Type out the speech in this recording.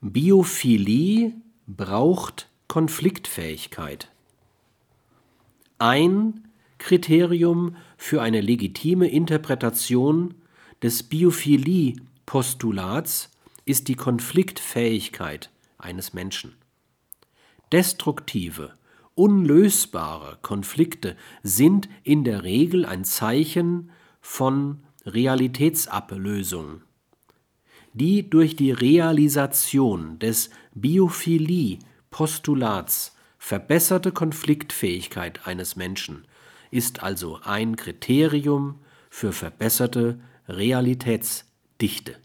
Biophilie braucht Konfliktfähigkeit. Ein Kriterium für eine legitime Interpretation des Biophilie-Postulats ist die Konfliktfähigkeit eines Menschen. Destruktive, unlösbare Konflikte sind in der Regel ein Zeichen von Realitätsablösung. Die durch die Realisation des Biophilie-Postulats verbesserte Konfliktfähigkeit eines Menschen ist also ein Kriterium für verbesserte Realitätsdichte